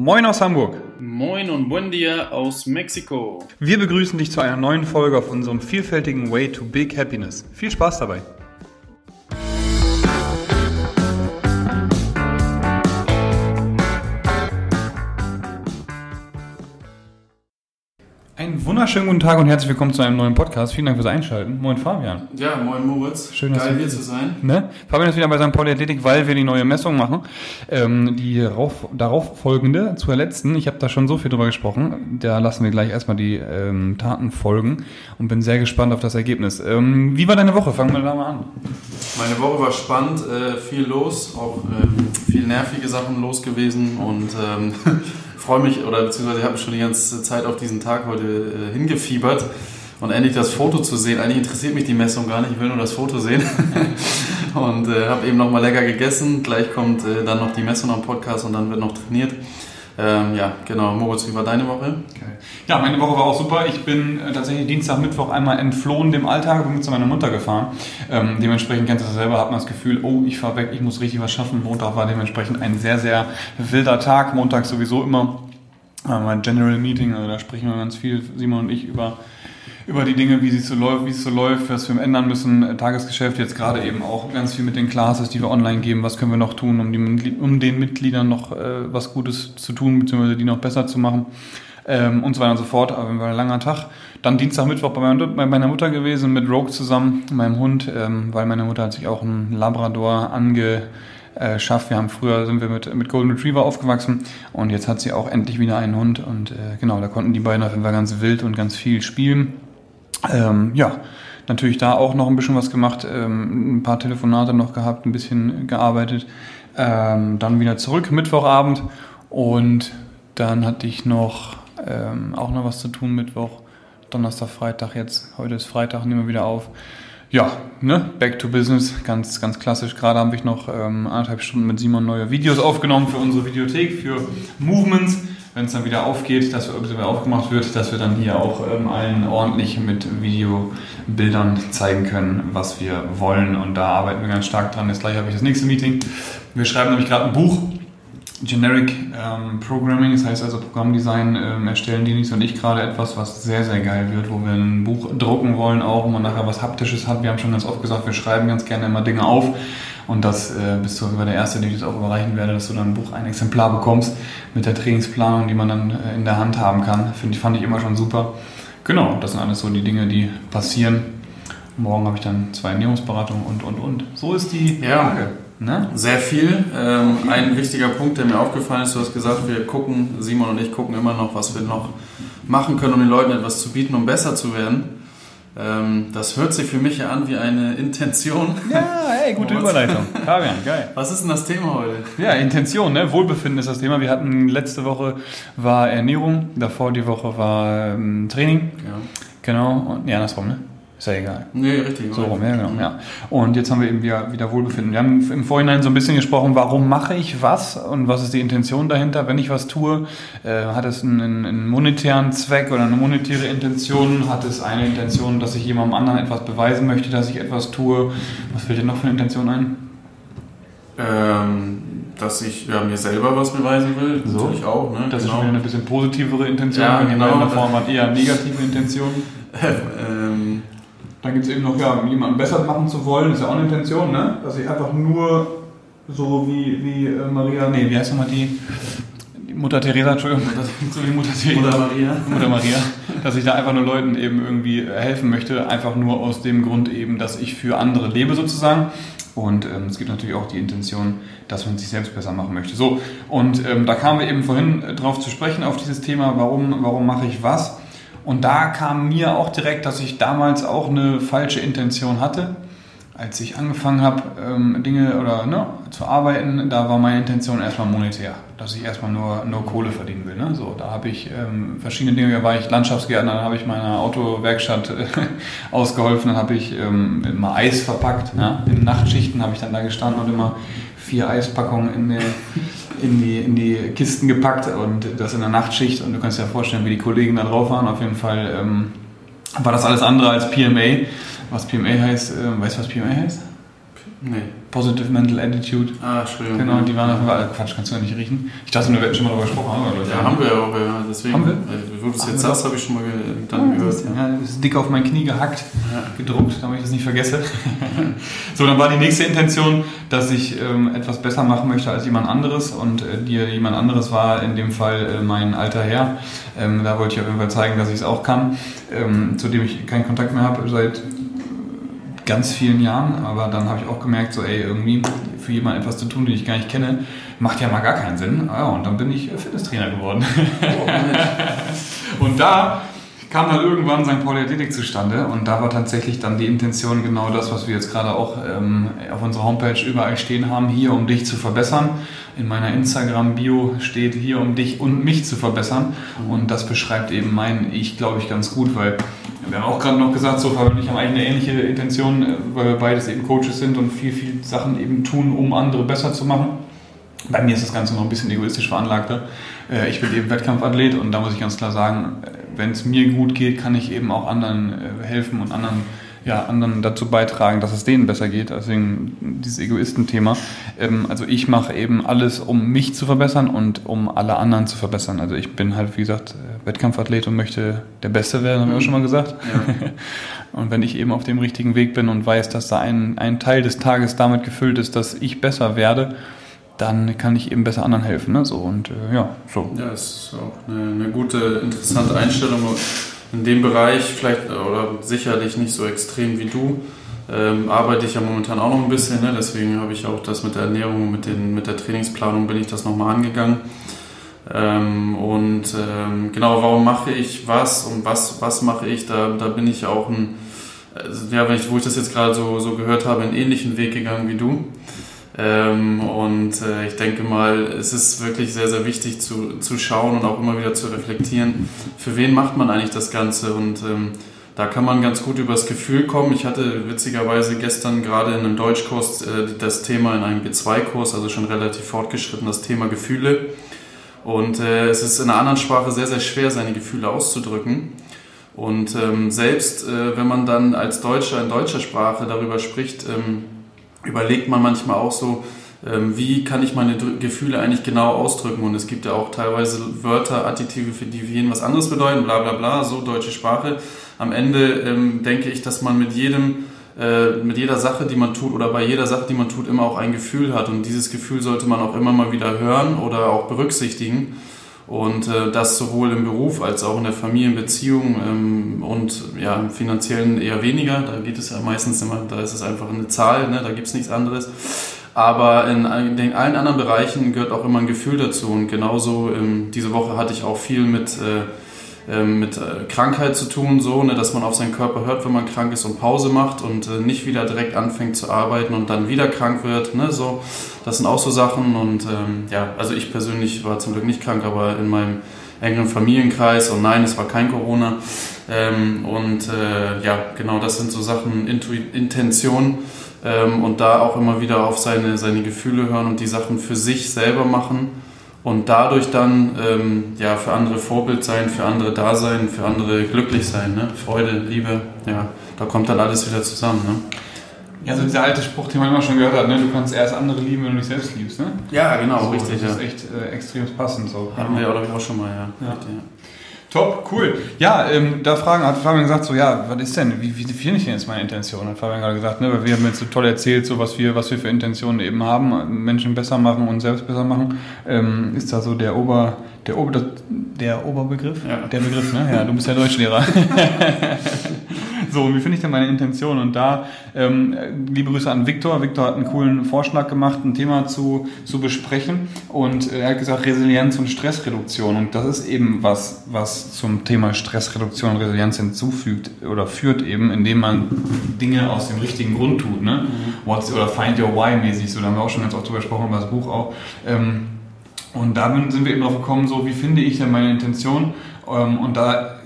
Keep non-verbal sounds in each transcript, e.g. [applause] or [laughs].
Moin aus Hamburg. Moin und buen dia aus Mexiko. Wir begrüßen dich zu einer neuen Folge auf unserem vielfältigen Way to Big Happiness. Viel Spaß dabei. Wunderschönen guten Tag und herzlich willkommen zu einem neuen Podcast. Vielen Dank fürs Einschalten. Moin Fabian. Ja, moin Moritz. Schön, dass Geil du hier zu sein. Ne? Fabian ist wieder bei St. Pauli Athletik, weil wir die neue Messung machen. Ähm, die rauf, darauf folgende, zur letzten, ich habe da schon so viel drüber gesprochen, da lassen wir gleich erstmal die ähm, Taten folgen und bin sehr gespannt auf das Ergebnis. Ähm, wie war deine Woche? Fangen wir da mal an. Meine Woche war spannend, äh, viel los, auch ähm, viel nervige Sachen los gewesen und ähm, [laughs] freue mich oder beziehungsweise ich habe schon die ganze Zeit auf diesen Tag heute äh, hingefiebert und endlich das Foto zu sehen. Eigentlich interessiert mich die Messung gar nicht, ich will nur das Foto sehen [laughs] und äh, habe eben noch mal lecker gegessen. Gleich kommt äh, dann noch die Messung am Podcast und dann wird noch trainiert. Ähm, ja, genau. Moritz, wie war deine Woche? Ja, meine Woche war auch super. Ich bin äh, tatsächlich Dienstag, Mittwoch einmal entflohen dem Alltag, bin mit zu meiner Mutter gefahren. Ähm, dementsprechend kennst du das selber, hat man das Gefühl, oh, ich fahre weg, ich muss richtig was schaffen. Montag war dementsprechend ein sehr, sehr wilder Tag. Montag sowieso immer äh, mein General Meeting, also da sprechen wir ganz viel, Simon und ich, über über die Dinge, wie es so läuft, wie es so läuft, was wir ändern müssen, äh, Tagesgeschäft, jetzt gerade eben auch ganz viel mit den Classes, die wir online geben, was können wir noch tun, um, die, um den Mitgliedern noch äh, was Gutes zu tun, beziehungsweise die noch besser zu machen ähm, und so weiter und so fort. Aber war ein langer Tag. Dann Dienstag, Mittwoch bei meiner, Mutter gewesen, mit Rogue zusammen, meinem Hund, ähm, weil meine Mutter hat sich auch einen Labrador ange äh, schafft. Wir haben früher sind wir mit, mit Golden Retriever aufgewachsen und jetzt hat sie auch endlich wieder einen Hund und äh, genau, da konnten die beiden auf jeden Fall ganz wild und ganz viel spielen. Ähm, ja, natürlich da auch noch ein bisschen was gemacht, ähm, ein paar Telefonate noch gehabt, ein bisschen gearbeitet. Ähm, dann wieder zurück, Mittwochabend und dann hatte ich noch ähm, auch noch was zu tun, Mittwoch, Donnerstag, Freitag jetzt. Heute ist Freitag, nehmen wir wieder auf. Ja, ne, back to business, ganz, ganz klassisch. Gerade habe ich noch ähm, anderthalb Stunden mit Simon neue Videos aufgenommen für unsere Videothek, für Movements wenn es dann wieder aufgeht, dass irgendwie wieder aufgemacht wird, dass wir dann hier auch ähm, allen ordentlich mit Videobildern zeigen können, was wir wollen. Und da arbeiten wir ganz stark dran. Jetzt gleich habe ich das nächste Meeting. Wir schreiben nämlich gerade ein Buch. Generic ähm, Programming, das heißt also Programmdesign, ähm, erstellen Denis und ich gerade etwas, was sehr, sehr geil wird, wo wir ein Buch drucken wollen, auch wo man nachher was Haptisches hat. Wir haben schon ganz oft gesagt, wir schreiben ganz gerne immer Dinge auf und das äh, bist du über der Erste, den ich das auch überreichen werde, dass du dann ein Buch, ein Exemplar bekommst mit der Trainingsplanung, die man dann äh, in der Hand haben kann. Finde ich, fand ich immer schon super. Genau, das sind alles so die Dinge, die passieren. Morgen habe ich dann zwei Ernährungsberatungen und, und, und. So ist die ja. Lage. Ne? Sehr viel. Ähm, ein wichtiger Punkt, der mir aufgefallen ist, du hast gesagt, wir gucken, Simon und ich gucken immer noch, was wir noch machen können, um den Leuten etwas zu bieten, um besser zu werden. Ähm, das hört sich für mich ja an wie eine Intention. [laughs] Ja, hey, gute Überleitung. Fabian, [laughs] geil. Was ist denn das Thema heute? Ja, Intention, ne? Wohlbefinden ist das Thema. Wir hatten letzte Woche war Ernährung, davor die Woche war ähm, Training. Ja. Genau, und ja, andersrum, ne? Ist ja egal. Nee, richtig. So rum, ja, genau. Mhm. Ja. Und jetzt haben wir eben wieder, wieder Wohlbefinden. Wir haben im Vorhinein so ein bisschen gesprochen, warum mache ich was und was ist die Intention dahinter, wenn ich was tue. Äh, hat es einen, einen, monetären Zweck oder eine monetäre Intention? Hat es eine Intention, dass ich jemandem anderen etwas beweisen möchte, dass ich etwas tue? Was fällt dir noch für eine Intention ein? Ähm, dass ich ja, mir selber was beweisen will, so. natürlich auch. Ne? Das genau. ist schon eine bisschen positivere Intention, ja, wenn genau. in der Form hat eher negative Intentionen. [laughs] ähm, dann gibt es eben noch, ja, jemanden besser machen zu wollen, ist ja auch eine Intention, ne? Dass ich einfach nur so wie, wie äh, Maria, nee, wie heißt nochmal die? die Mutter Teresa, Entschuldigung, so wie Mutter Teresa. Mutter Maria. Mutter Maria. Dass ich da einfach nur Leuten eben irgendwie helfen möchte, einfach nur aus dem Grund eben, dass ich für andere lebe sozusagen. Und ähm, es gibt natürlich auch die Intention, dass man sich selbst besser machen möchte. So, und ähm, da kamen wir eben vorhin äh, drauf zu sprechen, auf dieses Thema, warum, warum mache ich was? Und da kam mir auch direkt, dass ich damals auch eine falsche Intention hatte. Als ich angefangen habe, ähm, Dinge oder ne, zu arbeiten, da war meine Intention erstmal monetär, dass ich erstmal nur, nur Kohle verdienen will. Ne? So, da habe ich ähm, verschiedene Dinge, da war ich Landschaftsgärtner, dann habe ich meiner Autowerkstatt äh, [laughs] ausgeholfen, dann habe ich ähm, immer Eis verpackt. Ne? In Nachtschichten habe ich dann da gestanden und immer vier Eispackungen in, die, [laughs] in, die, in die Kisten gepackt und das in der Nachtschicht. Und du kannst dir ja vorstellen, wie die Kollegen da drauf waren. Auf jeden Fall ähm, war das alles andere als PMA. Was PMA heißt, äh, weißt du, was PMA heißt? Nee. Positive Mental Attitude. Ah, Entschuldigung. Genau, die waren auf jeden Fall. Quatsch, kannst du ja nicht riechen. Ich dachte nur, wir hätten schon mal darüber gesprochen. Haben. Ja, haben wir ja auch, ja. Deswegen, Haben wir? äh, wo du es jetzt wir sagst, habe ich schon mal dann gehört. Ja. Ja, das ist dick auf mein Knie gehackt, Ja. gedruckt, damit ich das nicht vergesse. [laughs] so, dann war die nächste Intention, dass ich ähm, etwas besser machen möchte als jemand anderes. Und äh, die, jemand anderes war in dem Fall äh, mein alter Herr. Ähm, da wollte ich auf jeden Fall zeigen, dass ich es auch kann. Ähm, zu dem ich keinen Kontakt mehr habe seit ganz vielen Jahren, aber dann habe ich auch gemerkt, so ey, irgendwie für jemanden etwas zu tun, den ich gar nicht kenne, macht ja mal gar keinen Sinn. Ah, ja, und dann bin ich äh, Fitnesstrainer geworden. Oh. Und da kam dann irgendwann St. Pauli Athletik zustande und da war tatsächlich dann die Intention genau das, was wir jetzt gerade auch ähm, auf unserer Homepage überall stehen haben, hier um dich zu verbessern. In meiner Instagram-Bio steht hier um dich und mich zu verbessern und das beschreibt eben mein Ich, glaube ich, ganz gut, weil wir haben auch gerade noch gesagt, so und ich haben eigentlich eine ähnliche Intention, äh, weil wir beides eben Coaches sind und viel, viel Sachen eben tun, um andere besser zu machen. Bei mir ist das Ganze noch ein bisschen egoistisch veranlagter. Äh, Ich bin eben Wettkampfathlet und da muss ich ganz klar sagen, äh, wenn es mir gut geht, kann ich eben auch anderen helfen und anderen, ja, anderen dazu beitragen, dass es denen besser geht. Deswegen dieses Egoistenthema. Ähm, Also ich mache eben alles, um mich zu verbessern und um alle anderen zu verbessern. Also ich bin halt, wie gesagt, äh, Wettkampfathlet und möchte der Beste werden, haben wir auch schon mal gesagt. Ja. [laughs] Und wenn ich eben auf dem richtigen Weg bin und weiß, dass da ein, ein Teil des Tages damit gefüllt ist, dass ich besser werde, dann kann ich eben besser anderen helfen. Ne? So, und äh, ja, so. Ja, ist auch eine, eine gute, interessante Einstellung in dem Bereich, vielleicht äh, oder sicherlich nicht so extrem wie du. Ähm, arbeite ich ja momentan auch noch ein bisschen, ne? deswegen habe ich auch das mit der Ernährung, mit, den, mit der Trainingsplanung bin ich das nochmal angegangen. Ähm, und ähm, genau, warum mache ich was und was, was mache ich, da, da bin ich auch ein, also, ja, wenn ich, wo ich das jetzt gerade so, so gehört habe, einen ähnlichen Weg gegangen wie du. Ähm, und äh, ich denke mal, es ist wirklich sehr, sehr wichtig zu, zu schauen und auch immer wieder zu reflektieren, für wen macht man eigentlich das Ganze. Und ähm, da kann man ganz gut übers Gefühl kommen. Ich hatte witzigerweise gestern gerade in einem Deutschkurs äh, das Thema in einem B2-Kurs, also schon relativ fortgeschritten, das Thema Gefühle. Und äh, es ist in einer anderen Sprache sehr, sehr schwer, seine Gefühle auszudrücken. Und ähm, selbst wenn man dann als Deutscher in deutscher Sprache darüber spricht, überlegt man manchmal auch so, ähm, wie kann ich meine Gefühle eigentlich genau ausdrücken. Und es gibt ja auch teilweise Wörter, Adjektive, für die jeden was anderes bedeuten, bla bla bla, so deutsche Sprache. Am Ende ähm, denke ich, dass man mit jedem, äh, mit jeder Sache, die man tut oder bei jeder Sache, die man tut, immer auch ein Gefühl hat. Und dieses Gefühl sollte man auch immer mal wieder hören oder auch berücksichtigen. Und äh, das sowohl im Beruf als auch in der Familienbeziehung ähm, und ja, im finanziellen eher weniger. Da geht es ja meistens immer, da ist es einfach eine Zahl, ne? da gibt es nichts anderes. Aber in, in allen anderen Bereichen gehört auch immer ein Gefühl dazu. Und genauso ähm, diese Woche hatte ich auch viel mit, äh, ähm, mit äh, Krankheit zu tun, so, ne, dass man auf seinen Körper hört, wenn man krank ist und Pause macht und äh, nicht wieder direkt anfängt zu arbeiten und dann wieder krank wird. Ne, so. Das sind auch so Sachen. Und ähm, ja, also ich persönlich war zum Glück nicht krank, aber in meinem engeren Familienkreis und nein, es war kein Corona. Ähm, und äh, ja, genau das sind so Sachen, Intu Intention ähm, und da auch immer wieder auf seine, seine Gefühle hören und die Sachen für sich selber machen und dadurch dann ähm, ja, für andere Vorbild sein, für andere da sein, für andere glücklich sein. Ne? Freude, Liebe, ja, da kommt dann alles wieder zusammen. Ne? Ja, so dieser alte Spruch, den man immer schon gehört hat, ne? du kannst erst andere lieben, wenn du dich selbst liebst. Ne? Ja, genau, so, richtig. Das Ja. ist echt äh, extrem passend. So. Haben wir, glaube ich, auch schon mal, ja. Ja. Richtig, ja. Top, cool. Ja, ähm, da fragen, hat Fabian gesagt, so, ja, was ist denn, wie, wie definiere ich denn jetzt meine Intention? Hat Fabian gerade gesagt, ne, weil wir haben jetzt so toll erzählt, so was wir, was wir für Intentionen eben haben, Menschen besser machen und selbst besser machen. Ähm, ist da so der Ober, der Ober, der Oberbegriff? Ja. Der Begriff, ne? Ja, du bist ja Deutschlehrer. [laughs] [laughs] so, wie finde ich denn meine Intention? Und da, ähm, liebe Grüße an Viktor. Viktor hat einen coolen Vorschlag gemacht, ein Thema zu, zu besprechen. Und äh, er hat gesagt, Resilienz und Stressreduktion. Und das ist eben was, was zum Thema Stressreduktion und Resilienz hinzufügt oder führt eben, indem man Dinge aus dem richtigen Grund tut. Ne? What's, oder Find Your Why mäßig. So, da haben wir auch schon ganz oft drüber gesprochen, über das Buch auch. Ähm, und da sind wir eben drauf gekommen, so wie finde ich denn meine Intention? Ähm, und da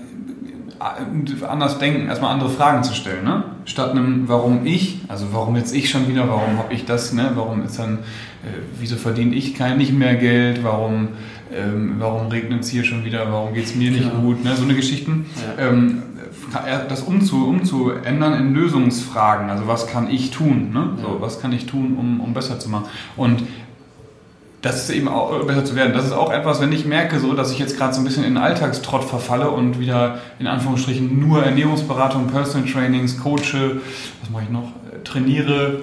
anders denken, erstmal andere Fragen zu stellen, ne? Statt einem Warum ich, also warum jetzt ich schon wieder, warum habe ich das, ne? Warum ist dann, äh, wieso verdiene ich kein nicht mehr Geld, warum, ähm, warum regnet es hier schon wieder, warum geht es mir nicht Genau. gut, ne? So eine Geschichten. Ja. Ähm, das umzu, umzuändern in Lösungsfragen. Also was kann ich tun? Ne? So, was kann ich tun, um, um besser zu machen? Und das ist eben auch äh, besser zu werden. Das ist auch etwas, wenn ich merke, so, dass ich jetzt gerade so ein bisschen in Alltagstrott verfalle und wieder in Anführungsstrichen nur Ernährungsberatung, Personal Trainings, coache, was mache ich noch, äh, trainiere,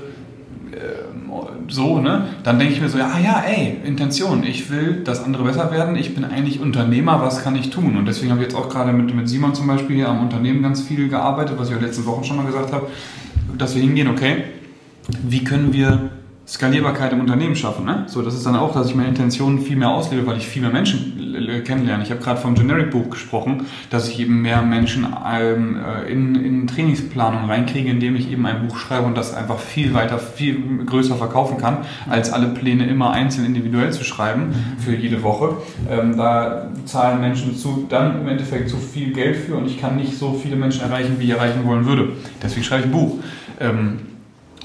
so, ne? Dann denke ich mir so, ja, ja, ey, Intention, ich will, dass andere besser werden, ich bin eigentlich Unternehmer, was kann ich tun? Und deswegen habe ich jetzt auch gerade mit, mit Simon zum Beispiel hier am Unternehmen ganz viel gearbeitet, was ich auch letzten Wochen schon mal gesagt habe, dass wir hingehen, okay, wie können wir Skalierbarkeit im Unternehmen schaffen. Ne? So, das ist dann auch, dass ich meine Intentionen viel mehr auslebe, weil ich viel mehr Menschen kennenlerne. Ich habe gerade vom Generic-Buch gesprochen, dass ich eben mehr Menschen ähm, äh, in, in Trainingsplanung reinkriege, indem ich eben ein Buch schreibe und das einfach viel weiter, viel größer verkaufen kann, als alle Pläne immer einzeln individuell zu schreiben für jede Woche. Ähm, da zahlen Menschen zu, dann im Endeffekt zu viel Geld für und ich kann nicht so viele Menschen erreichen, wie ich erreichen wollen würde. Deswegen schreibe ich ein Buch. Ähm,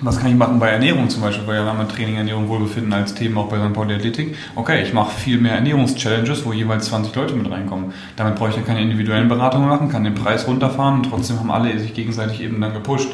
was kann ich machen bei Ernährung zum Beispiel, weil ja haben wir Training, Ernährung, Wohlbefinden als Thema auch bei St. Pauli Athletik. Okay, ich mache viel mehr Ernährungschallenges, wo jeweils 20 Leute mit reinkommen. Damit brauche ich ja keine individuellen Beratungen machen, kann den Preis runterfahren und trotzdem haben alle sich gegenseitig eben dann gepusht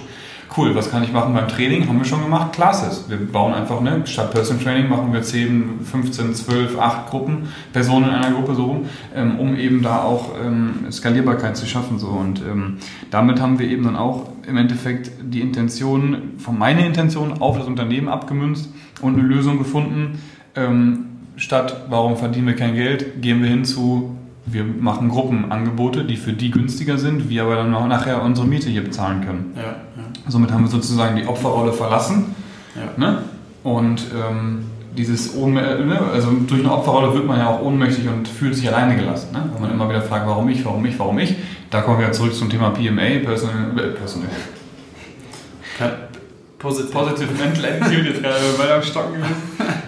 cool, was kann ich machen beim Training? Haben wir schon gemacht, Classes. Wir bauen einfach, ne, statt Person Training machen wir 10, 15, 12, 8 Gruppen, Personen in einer Gruppe so rum, ähm, um eben da auch ähm, Skalierbarkeit zu schaffen. So. Und ähm, damit haben wir eben dann auch im Endeffekt die Intention, von meiner Intention auf das Unternehmen abgemünzt und eine Lösung gefunden. Ähm, statt, warum verdienen wir kein Geld, gehen wir hin zu, wir machen Gruppenangebote, die für die günstiger sind, wir aber dann auch nachher unsere Miete hier bezahlen können. Ja, ja. Somit haben wir sozusagen die Opferrolle verlassen. Ja. Ne? Und ähm, dieses Ohnmä ne? also durch eine Opferrolle wird man ja auch ohnmächtig und fühlt sich alleine gelassen. Ne? Wenn man immer wieder fragt, warum ich, warum ich, warum ich. Da kommen wir ja zurück zum Thema PMA, Personal, äh, Personal. Positive. Positive Mental Attitude, bei am Stocken gewesen.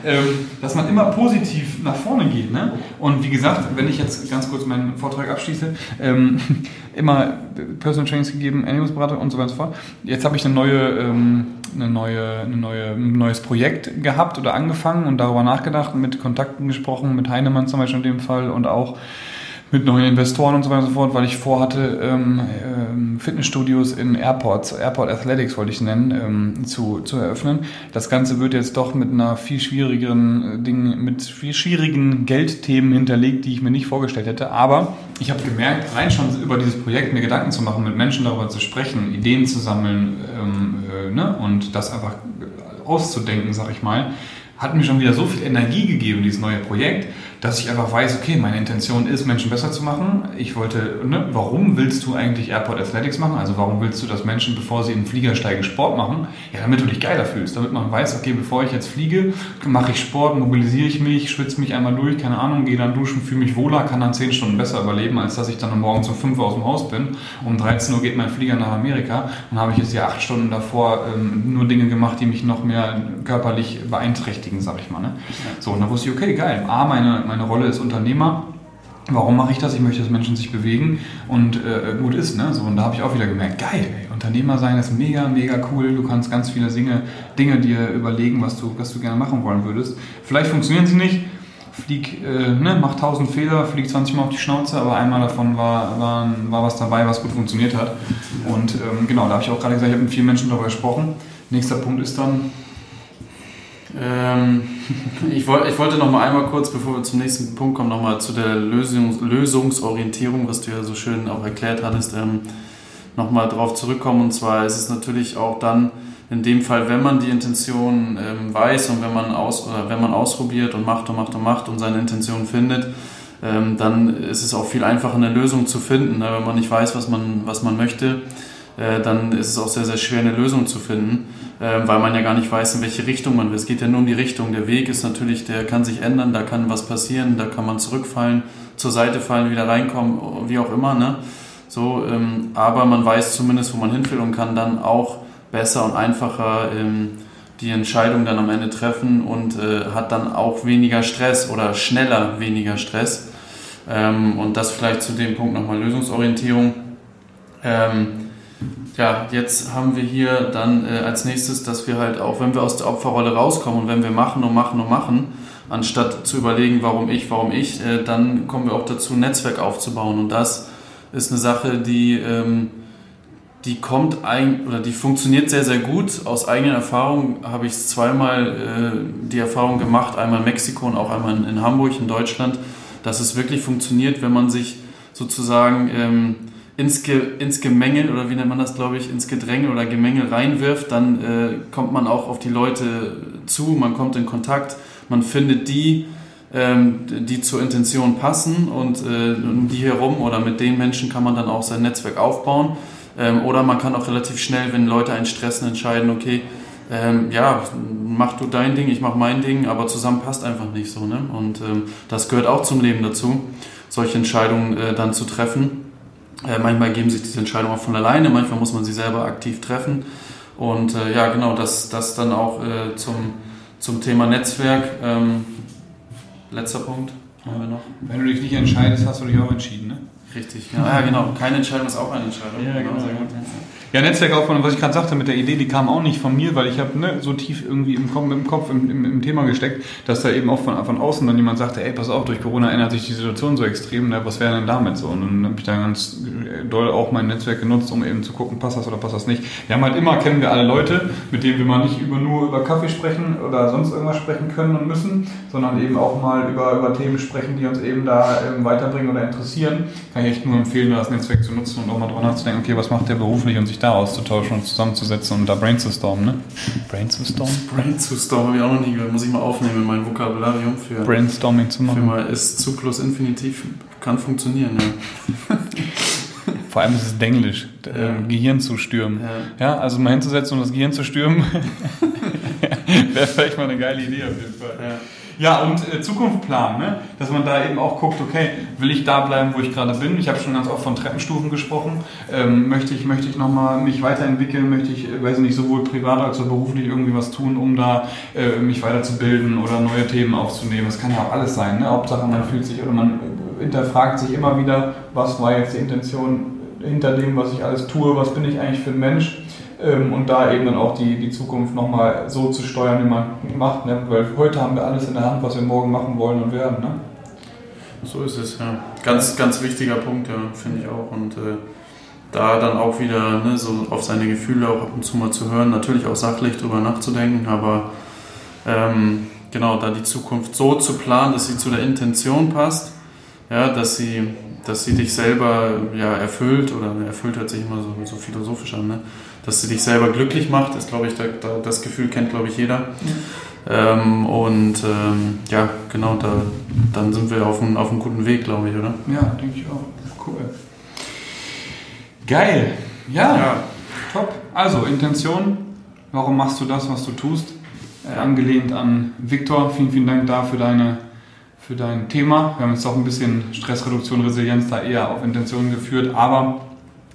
ähm, dass man immer positiv nach vorne geht. Ne? Und wie gesagt, wenn ich jetzt ganz kurz meinen Vortrag abschließe, ähm, [laughs] immer Personal Trainings gegeben, Ernährungsberater und so weiter und so fort. Jetzt habe ich eine neue, ähm, eine neue, eine neue, ein neues Projekt gehabt oder angefangen und darüber nachgedacht, mit Kontakten gesprochen, mit Heinemann zum Beispiel in dem Fall und auch mit neuen Investoren und so weiter und so fort, weil ich vorhatte, ähm, ähm, Fitnessstudios in Airports, Airport Athletics wollte ich nennen, ähm, zu, zu eröffnen. Das Ganze wird jetzt doch mit einer viel schwierigeren äh, Ding, mit viel schwierigen Geldthemen hinterlegt, die ich mir nicht vorgestellt hätte. Aber ich habe gemerkt, rein schon über dieses Projekt mir Gedanken zu machen, mit Menschen darüber zu sprechen, Ideen zu sammeln ähm, äh, ne? und das einfach auszudenken, sag ich mal, hat mir schon wieder so viel Energie gegeben, dieses neue Projekt, dass ich einfach weiß, okay, meine Intention ist, Menschen besser zu machen. Ich wollte, ne, warum willst du eigentlich Airport Athletics machen? Also warum willst du, dass Menschen, bevor sie in den Flieger steigen, Sport machen? Ja, damit du dich geiler fühlst, damit man weiß, okay, bevor ich jetzt fliege, mache ich Sport, mobilisiere ich mich, schwitze mich einmal durch, keine Ahnung, gehe dann duschen, fühle mich wohler, kann dann 10 Stunden besser überleben, als dass ich dann morgens um 5 Uhr aus dem Haus bin. Um 13 Uhr geht mein Flieger nach Amerika und habe ich jetzt ja 8 Stunden davor ähm, nur Dinge gemacht, die mich noch mehr körperlich beeinträchtigen, sag ich mal. Ne? So, und da wusste ich, okay, geil. A, meine, meine Rolle ist Unternehmer. Warum mache ich das? Ich möchte, dass Menschen sich bewegen und äh, gut ist. Ne? So, und da habe ich auch wieder gemerkt, geil, ey, Unternehmer sein ist mega, mega cool. Du kannst ganz viele Dinge, Dinge dir überlegen, was du, was du gerne machen wollen würdest. Vielleicht funktionieren sie nicht. Flieg, äh, ne, mach tausend Fehler, flieg 20 Mal auf die Schnauze, aber einmal davon war, war, war was dabei, was gut funktioniert hat. Und ähm, genau, da habe ich auch gerade gesagt, ich habe mit vielen Menschen darüber gesprochen. Nächster Punkt ist dann, ähm, [laughs] ich, wollt, ich wollte noch mal einmal kurz, bevor wir zum nächsten Punkt kommen, noch mal zu der Lösungs Lösungsorientierung, was du ja so schön auch erklärt hattest, ähm, noch mal darauf zurückkommen. Und zwar ist es natürlich auch dann in dem Fall, wenn man die Intention ähm, weiß und wenn man, aus, oder wenn man ausprobiert und macht und macht und macht und seine Intention findet, ähm, dann ist es auch viel einfacher, eine Lösung zu finden. Ne? Wenn man nicht weiß, was man, was man möchte, äh, dann ist es auch sehr, sehr schwer, eine Lösung zu finden, weil man ja gar nicht weiß, in welche Richtung man will. Es geht ja nur um die Richtung. Der Weg ist natürlich, der kann sich ändern, da kann was passieren, da kann man zurückfallen, zur Seite fallen, wieder reinkommen, wie auch immer. Ne? So, ähm, aber man weiß zumindest, wo man hin will und kann dann auch besser und einfacher ähm, die Entscheidung dann am Ende treffen und äh, hat dann auch weniger Stress oder schneller weniger Stress. Ähm, und das vielleicht zu dem Punkt nochmal Lösungsorientierung. Ähm, ja, jetzt haben wir hier dann äh, als nächstes, dass wir halt auch, wenn wir aus der Opferrolle rauskommen und wenn wir machen und machen und machen, anstatt zu überlegen, warum ich, warum ich, äh, dann kommen wir auch dazu, ein Netzwerk aufzubauen. Und das ist eine Sache, die, ähm, die kommt ein, oder die funktioniert sehr, sehr gut. Aus eigener Erfahrung habe ich zweimal äh, die Erfahrung gemacht, einmal in Mexiko und auch einmal in, in, Hamburg, in Deutschland, dass es wirklich funktioniert, wenn man sich sozusagen ähm, ins, Ge, ins Gemengel oder wie nennt man das, glaube ich, ins Gedränge oder Gemengel reinwirft, dann äh, kommt man auch auf die Leute zu, man kommt in Kontakt, man findet die, ähm, die zur Intention passen und äh, um die herum oder mit den Menschen kann man dann auch sein Netzwerk aufbauen. Ähm, oder man kann auch relativ schnell, wenn Leute einen stressen, entscheiden, okay, ähm, ja, mach du dein Ding, ich mach mein Ding, aber zusammen passt einfach nicht so. Ne? Und ähm, das gehört auch zum Leben dazu, solche Entscheidungen äh, dann zu treffen. Äh, manchmal geben sich diese Entscheidungen auch von alleine, manchmal muss man sie selber aktiv treffen. Und äh, ja, genau, das, das dann auch äh, zum, zum Thema Netzwerk. Ähm, letzter Punkt haben wir noch. Wenn du dich nicht entscheidest, hast du dich auch entschieden, ne? Richtig, ja, ja genau. Keine Entscheidung ist auch eine Entscheidung. Ja, genau. Gut. Ja, Netzwerkaufbau, was ich gerade sagte mit der Idee, die kam auch nicht von mir, weil ich habe ne, so tief irgendwie im, Kopf, im, Kopf im, im, im, Thema gesteckt, dass da eben auch von, von außen dann jemand sagte, ey, pass auf, durch Corona ändert sich die Situation so extrem, ne, was wäre denn damit so? Und dann habe ich da ganz doll auch mein Netzwerk genutzt, um eben zu gucken, passt das oder passt das nicht. Wir haben halt immer, kennen wir alle Leute, mit denen wir mal nicht über, nur über Kaffee sprechen oder sonst irgendwas sprechen können und müssen, sondern eben auch mal über, über Themen sprechen, die uns eben da ähm, weiterbringen oder interessieren. Kann ich echt nur empfehlen, das Netzwerk zu nutzen und auch mal drüber nachzudenken, okay, was macht der beruflich und sich da auszutauschen und zusammenzusetzen und da brainstormen, ne? Brainstorm? Brainstorm habe ich auch noch nie gehört. Muss ich mal aufnehmen in mein Vokabularium für Brainstorming zu machen. Für mal ist zu plus Infinitiv kann funktionieren, ja. [laughs] Vor allem ist es Denglisch, ja. äh, Gehirn zu stürmen. Ja. ja. also mal hinzusetzen und das Gehirn zu stürmen, [laughs] wäre vielleicht mal eine geile Idee auf jeden Fall. Ja. Ja, und äh, Zukunft planen, ne? dass man da eben auch guckt, okay, will ich da bleiben, wo ich gerade bin? Ich habe schon ganz oft von Treppenstufen gesprochen. Ähm, möchte ich, möchte ich nochmal mich weiterentwickeln? Möchte ich, äh, weiß nicht, sowohl privat als auch beruflich irgendwie was tun, um da äh, mich weiterzubilden oder neue Themen aufzunehmen? Das kann ja auch alles sein. Ne? Hauptsache, man fühlt sich oder man äh, hinterfragt sich immer wieder, was war jetzt die Intention hinter dem, was ich alles tue? Was bin ich eigentlich für ein Mensch? Ähm, und da eben dann auch die, die Zukunft nochmal so zu steuern, wie man macht. Ne? Weil heute haben wir alles in der Hand, was wir morgen machen wollen und werden. Ne? So ist es, ja. Ganz, ganz wichtiger Punkt, ja, finde ich auch. Und äh, da dann auch wieder ne, so auf seine Gefühle auch ab und zu mal zu hören, natürlich auch sachlich drüber nachzudenken, aber ähm, genau, da die Zukunft so zu planen, dass sie zu der Intention passt, ja, dass sie, dass sie dich selber ja, erfüllt oder erfüllt hört sich immer so, so philosophisch an, ne? Dass sie dich selber glücklich macht, ist, glaube ich, da, da, das Gefühl kennt, glaube ich, jeder. Ähm, und ähm, ja, genau, da, dann sind wir auf einem, auf einem guten Weg, glaube ich, oder? Ja, denke ich auch. Cool. Geil. Ja, ja, top. Also, Intention. Warum machst du das, was du tust? Äh, angelehnt an Viktor. Vielen, vielen Dank da für deine für dein Thema. Wir haben jetzt auch ein bisschen Stressreduktion, Resilienz da eher auf Intention geführt, aber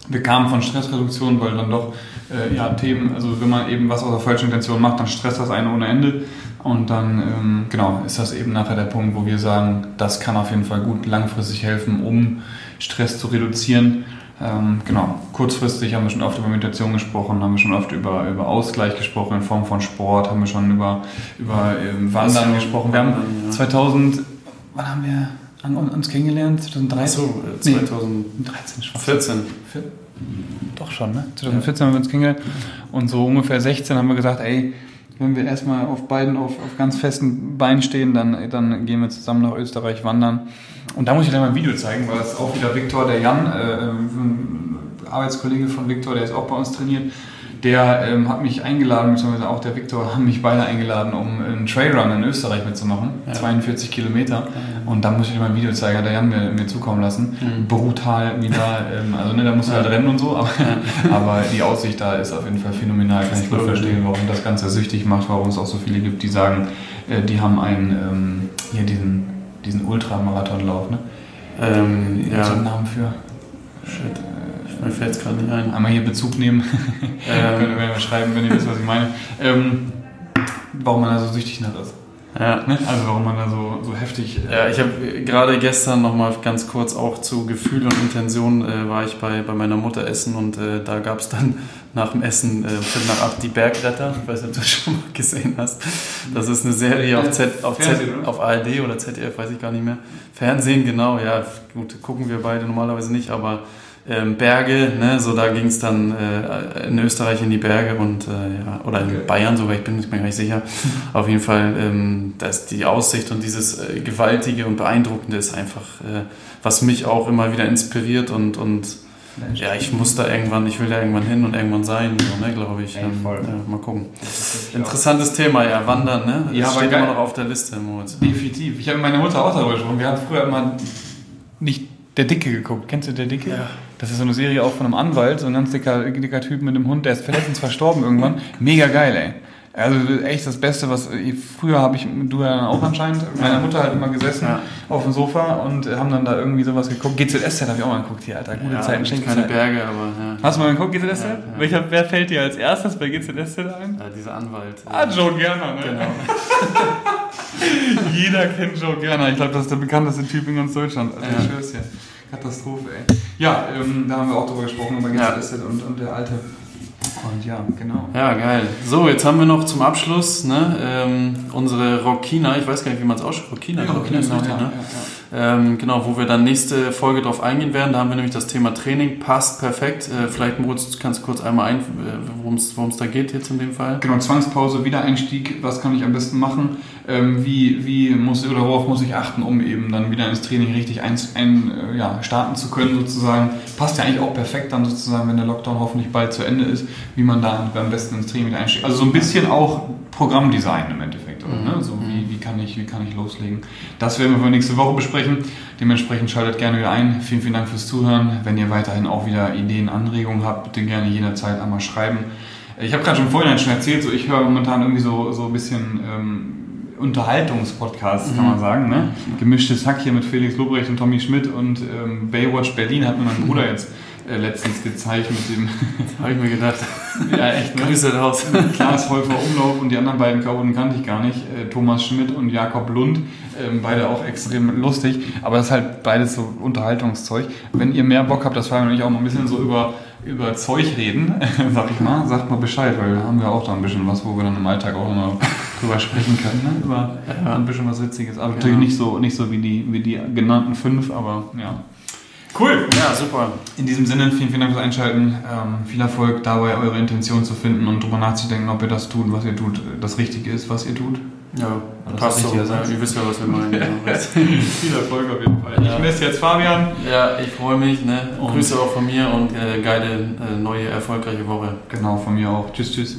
wir kamen von Stressreduktion, weil dann doch äh, ja, Themen, also wenn man eben was aus der falschen Intention macht, dann stresst das eine ohne Ende. Und dann, ähm, genau, ist das eben nachher der Punkt, wo wir sagen, das kann auf jeden Fall gut langfristig helfen, um Stress zu reduzieren. Ähm, genau, kurzfristig haben wir schon oft über Meditation gesprochen, haben wir schon oft über, über Ausgleich gesprochen in Form von Sport, haben wir schon über, über ähm, Wandern gesprochen. Wir haben 2000, wann haben wir an, uns kennengelernt? 2013? So, äh, 2013, nee, 14. Doch schon, ne? 2014 haben wir uns kennengelernt. Und so ungefähr 16 haben wir gesagt, ey, wenn wir erstmal auf beiden auf, auf ganz festen Beinen stehen, dann, dann gehen wir zusammen nach Österreich wandern. Und da muss ich dir mal ein Video zeigen, weil das auch wieder Viktor, der Jan, äh, ein Arbeitskollege von Viktor, der ist auch bei uns trainiert, der ähm, hat mich eingeladen, beziehungsweise auch der Viktor haben mich beide eingeladen, um einen Trailrun in Österreich mitzumachen. Ja. 42 Kilometer. Und da muss ich dir mal ein Video zeigen, hat der Jan mir, mir zukommen lassen. Mhm. Brutal wieder, ähm, also ne, da muss du halt rennen und so, aber, [laughs] aber die Aussicht da ist auf jeden Fall phänomenal. Kann ich gut verstehen, warum das Ganze süchtig macht, warum es auch so viele gibt, die sagen, äh, die haben einen, ähm, hier diesen, diesen Ultramarathonlauf, ne? Ähm, ja. So einen Namen für. Shit. Mir fällt es gerade nicht ein. Einmal hier Bezug nehmen. Ähm. [laughs] Könnt ihr mir schreiben, wenn ihr wisst, was ich meine. Ähm, warum man da so süchtig nach ist. Ja. Ne? Also warum man da so, so heftig. Äh ja, ich habe gerade gestern nochmal ganz kurz auch zu Gefühl und Intention äh, war ich bei, bei meiner Mutter essen und äh, da gab es dann nach dem Essen äh, nach ab die Bergretter. Ich weiß nicht, ob du das schon mal gesehen hast. Das ist eine Serie auf, Z, auf, Z, auf ARD oder ZDF, weiß ich gar nicht mehr. Fernsehen, genau, ja, gut, gucken wir beide normalerweise nicht, aber Berge, ne? so da ging es dann äh, in Österreich in die Berge und äh, ja, oder in Okay. Bayern sogar, ich bin mir gar nicht sicher. [laughs] Auf jeden Fall, ähm, dass die Aussicht und dieses äh, Gewaltige und Beeindruckende ist einfach, äh, was mich auch immer wieder inspiriert und, und ja, ich muss da irgendwann, ich will da irgendwann hin und irgendwann sein, so, ne, glaube ich. Ey, Ähm, ja, mal gucken. Interessant. Interessantes Thema, ja, Wandern, ne? Ja, Das aber steht geil. immer noch auf der Liste, Moritz. Definitiv. Ich habe mit meiner Mutter auch darüber gesprochen. Wir haben früher immer nicht der Dicke geguckt. Kennst du der Dicke? Ja. Das ist so eine Serie auch von einem Anwalt, so ein ganz dicker, dicker Typ mit einem Hund, der ist letztens verstorben irgendwann. Mega geil, ey. Also echt das Beste, was früher habe ich, du ja auch anscheinend, mit meiner Mutter halt immer gesessen Ja. auf dem Sofa und haben dann da irgendwie sowas geguckt. GZSZ habe ich auch mal geguckt hier, Alter. Gute Ja, Zeiten, gibt's schenke keine Zeiten. Berge, aber ja. Hast du mal geguckt, GZSZ? Ja, ja. Welcher, wer fällt dir als erstes bei GZSZ ein? ja, dieser Anwalt. Ah, Joe Gerner, ne? Genau. [laughs] Jeder kennt Joe Gerner. Ich glaube, das ist der bekannteste Typ in ganz Deutschland. Also Ja. ich schwör's dir. Katastrophe, ey. Ja, ähm, da haben wir auch drüber gesprochen, über Ja. GZSZ und, und der Alte. Und ja, genau. Ja, geil. So, jetzt haben wir noch zum Abschluss ne, ähm, unsere Rockina, ich weiß gar nicht, wie man es ausspricht. Rockina, Ja, ich, ne? genau, Richtig, ja, ne? ja, Ähm, genau, wo wir dann nächste Folge drauf eingehen werden. Da haben wir nämlich das Thema Training, passt perfekt. Äh, vielleicht, Moritz, kannst du kurz einmal ein, äh, worum es da geht jetzt in dem Fall. Genau, Zwangspause, Wiedereinstieg, was kann ich am besten machen? Ähm, wie, wie muss oder worauf muss ich achten, um eben dann wieder ins Training richtig ein, ein, äh, ja, starten zu können, sozusagen. Passt ja eigentlich auch perfekt dann sozusagen, wenn der Lockdown hoffentlich bald zu Ende ist, wie man da am besten ins Training wieder einsteigt. Also so ein bisschen auch Programmdesign im Endeffekt, oder? Ne? So wie, wie, kann ich, wie kann ich loslegen? Das werden wir für nächste Woche besprechen. Dementsprechend schaltet gerne wieder ein. Vielen, vielen Dank fürs Zuhören. Wenn ihr weiterhin auch wieder Ideen, Anregungen habt, bitte gerne jederzeit einmal schreiben. Ich habe gerade schon vorhin schon erzählt, so ich höre momentan irgendwie so, so ein bisschen ähm, Unterhaltungspodcasts, kann man sagen. Ne? Gemischtes Hack hier mit Felix Lobrecht und Tommy Schmidt und ähm, Baywatch Berlin hat mir mein Bruder jetzt letztens gezeigt mit dem [laughs] Habe ich mir gedacht. ja, echt, ne? Grüße raus. Klaas Häufer Umlauf und die anderen beiden Chaoten kannte ich gar nicht. Äh, Thomas Schmidt und Jakob Lund, ähm, beide auch extrem lustig. Aber das ist halt beides so Unterhaltungszeug. Wenn ihr mehr Bock habt, das wir nämlich auch mal ein bisschen so über, über Zeug reden, [laughs] sag ich mal, sagt mal Bescheid, weil da haben wir auch da ein bisschen was, wo wir dann im Alltag auch immer drüber sprechen können. Ne? Über Ja. ein bisschen was Witziges. Aber Genau. natürlich nicht so, nicht so wie, die, wie die genannten fünf, aber ja. Cool. Ja, super. In diesem Sinne, vielen, vielen Dank fürs Einschalten. Ähm, viel Erfolg dabei, eure Intention zu finden und darüber nachzudenken, ob ihr das tut, was ihr tut, das Richtige ist, was ihr tut. Ja, Das passt so. Ja, ihr wisst ja, was wir meinen. Ja. [laughs] [laughs] viel Erfolg auf jeden Fall. Ja. Ich messe jetzt Fabian. Ja, ich freue mich. Ne? Und- Grüße auch von mir und äh, geile, äh, neue, erfolgreiche Woche. Genau, von mir auch. Tschüss, tschüss.